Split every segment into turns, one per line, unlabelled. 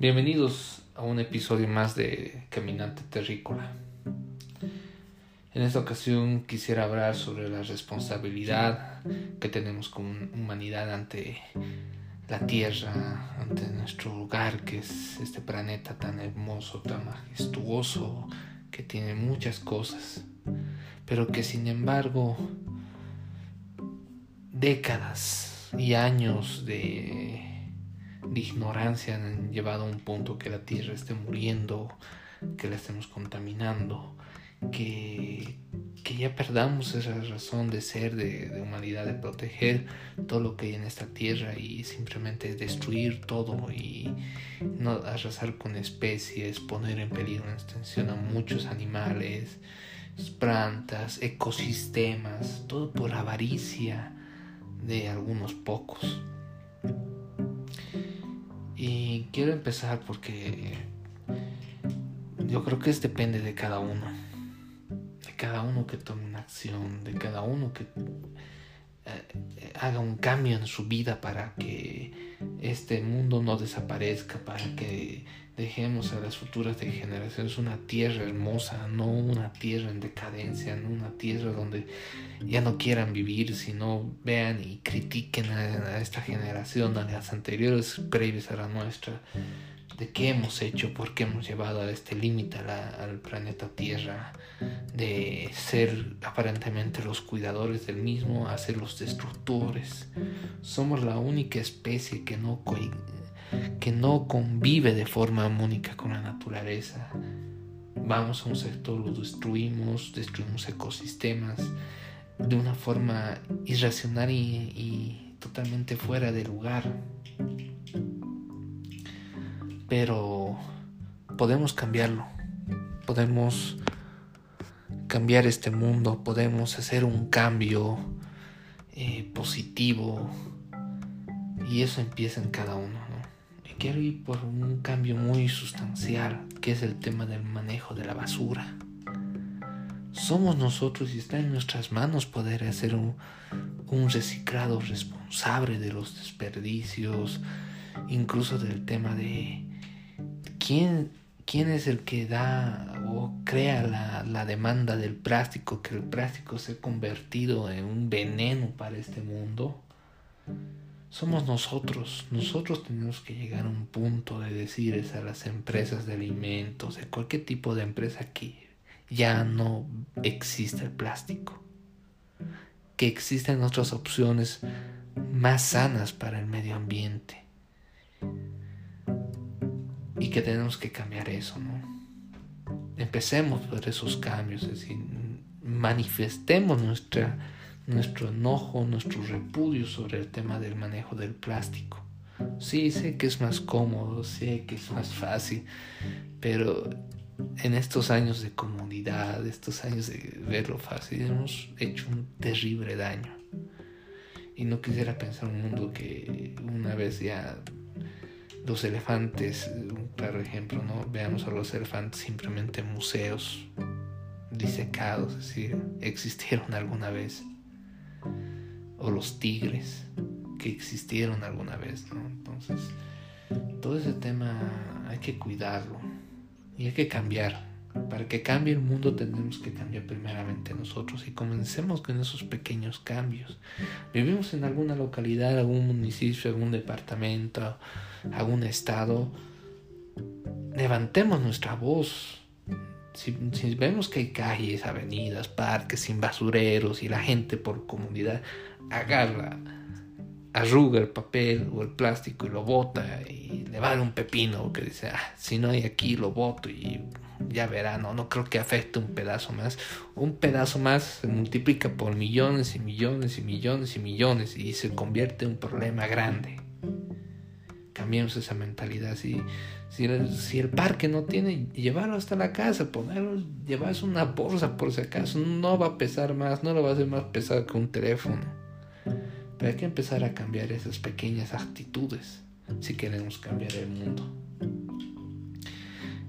Bienvenidos a un episodio más de Caminante Terrícola. En esta ocasión quisiera hablar sobre la responsabilidad que tenemos como humanidad ante la Tierra, ante nuestro lugar, que es este planeta tan hermoso, tan majestuoso, que tiene muchas cosas, pero que sin embargo décadas y años de, ignorancia han llevado a un punto que la Tierra esté muriendo, que la estemos contaminando, que, que ya perdamos esa razón de ser, de, humanidad, de proteger todo lo que hay en esta tierra y simplemente destruir todo y no arrasar con especies, poner en peligro en extensión a muchos animales, plantas, ecosistemas, todo por avaricia de algunos pocos. Y quiero empezar porque yo creo que es depende de cada uno. De cada uno que tome una acción, de cada uno que haga un cambio en su vida para que este mundo no desaparezca, para que dejemos a las futuras generaciones una tierra hermosa, no una tierra en decadencia, no una tierra donde ya no quieran vivir, sino vean y critiquen a, esta generación, a las anteriores previas a la nuestra, de qué hemos hecho, por qué hemos llevado a este límite al planeta Tierra, de ser aparentemente los cuidadores del mismo a ser los destructores. Somos la única especie que no que no convive de forma armónica con la naturaleza. Vamos a un sector, lo destruimos, destruimos ecosistemas de una forma irracional y, totalmente fuera de lugar. Pero podemos cambiarlo, podemos cambiar este mundo, podemos hacer un cambio eh, positivo. Y eso empieza en cada uno quiero ir por un cambio muy sustancial, que es el tema del manejo de la basura. Somos nosotros y está en nuestras manos poder hacer un, reciclado responsable de los desperdicios, incluso del tema de quién, quién es el que da o crea la, la demanda del plástico, que el plástico se ha convertido en un veneno para este mundo somos nosotros. Nosotros tenemos que llegar a un punto de decirles a las empresas de alimentos, de cualquier tipo de empresa que ya no existe el plástico. Que existen otras opciones más sanas para el medio ambiente. Y que tenemos que cambiar eso, ¿no? Empecemos por esos cambios, es decir, manifestemos nuestra nuestro enojo, nuestro repudio sobre el tema del manejo del plástico. Sí, sé que es más cómodo, sé que es más fácil, pero en estos años de comodidad, estos años de verlo fácil, hemos hecho un terrible daño. Y no quisiera pensar un mundo que una vez ya los elefantes, un claro ejemplo, ¿no? Veamos a los elefantes simplemente en museos disecados, es decir, existieron alguna vez o los tigres que existieron alguna vez. Entonces, todo ese tema hay que cuidarlo y hay que cambiar. Para que cambie el mundo tenemos que cambiar primeramente nosotros y comencemos con esos pequeños cambios. Vivimos en alguna localidad, algún municipio, algún departamento, algún estado. Levantemos nuestra voz, si, vemos que hay calles, avenidas, parques sin basureros y la gente por comunidad agarra, arruga el papel o el plástico y lo bota y le va a dar un pepino que dice, ah, si no hay aquí lo boto y ya verá, no, no creo que afecte un pedazo más. Un pedazo más se multiplica por millones y millones y millones y millones y se convierte en un problema grande. Cambiemos esa mentalidad. Si, si, el, parque no tiene, llevarlo hasta la casa, ponerlo, llevarse una bolsa por si acaso, no va a pesar más, no lo va a hacer más pesado que un teléfono. Pero hay que empezar a cambiar esas pequeñas actitudes si queremos cambiar el mundo.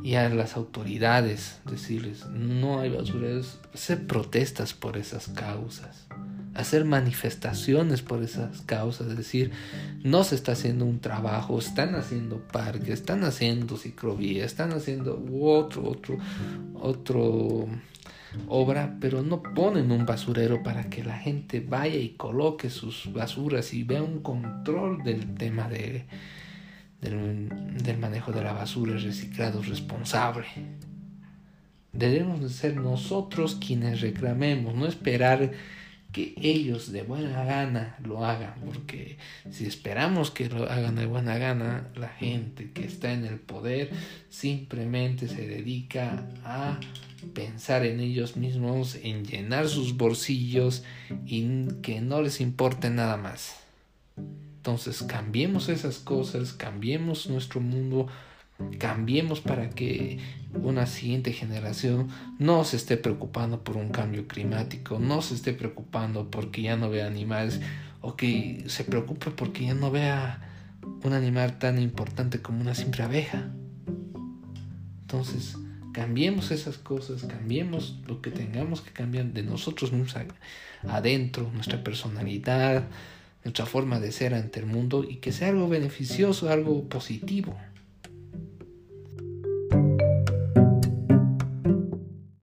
Y a las autoridades decirles, no hay basureros, hacer protestas por esas causas. Hacer manifestaciones por esas causas, es decir, no se está haciendo un trabajo, están haciendo parques, están haciendo ciclovías, están haciendo otro, otro, otro obra, pero no ponen un basurero para que la gente vaya y coloque sus basuras y vea un control del tema de, del, manejo de la basura reciclado responsable. Debemos de ser nosotros quienes reclamemos, no esperar que ellos de buena gana lo hagan, porque si esperamos que lo hagan de buena gana, la gente que está en el poder simplemente se dedica a pensar en ellos mismos, en llenar sus bolsillos y que no les importe nada más. Entonces cambiemos esas cosas, cambiemos nuestro mundo, cambiemos para que una siguiente generación no se esté preocupando por un cambio climático, no se esté preocupando porque ya no vea animales o que se preocupe porque ya no vea un animal tan importante como una simple abeja. Entonces, cambiemos esas cosas, cambiemos lo que tengamos que cambiar de nosotros mismos adentro, nuestra personalidad, nuestra forma de ser ante el mundo y que sea algo beneficioso, algo positivo.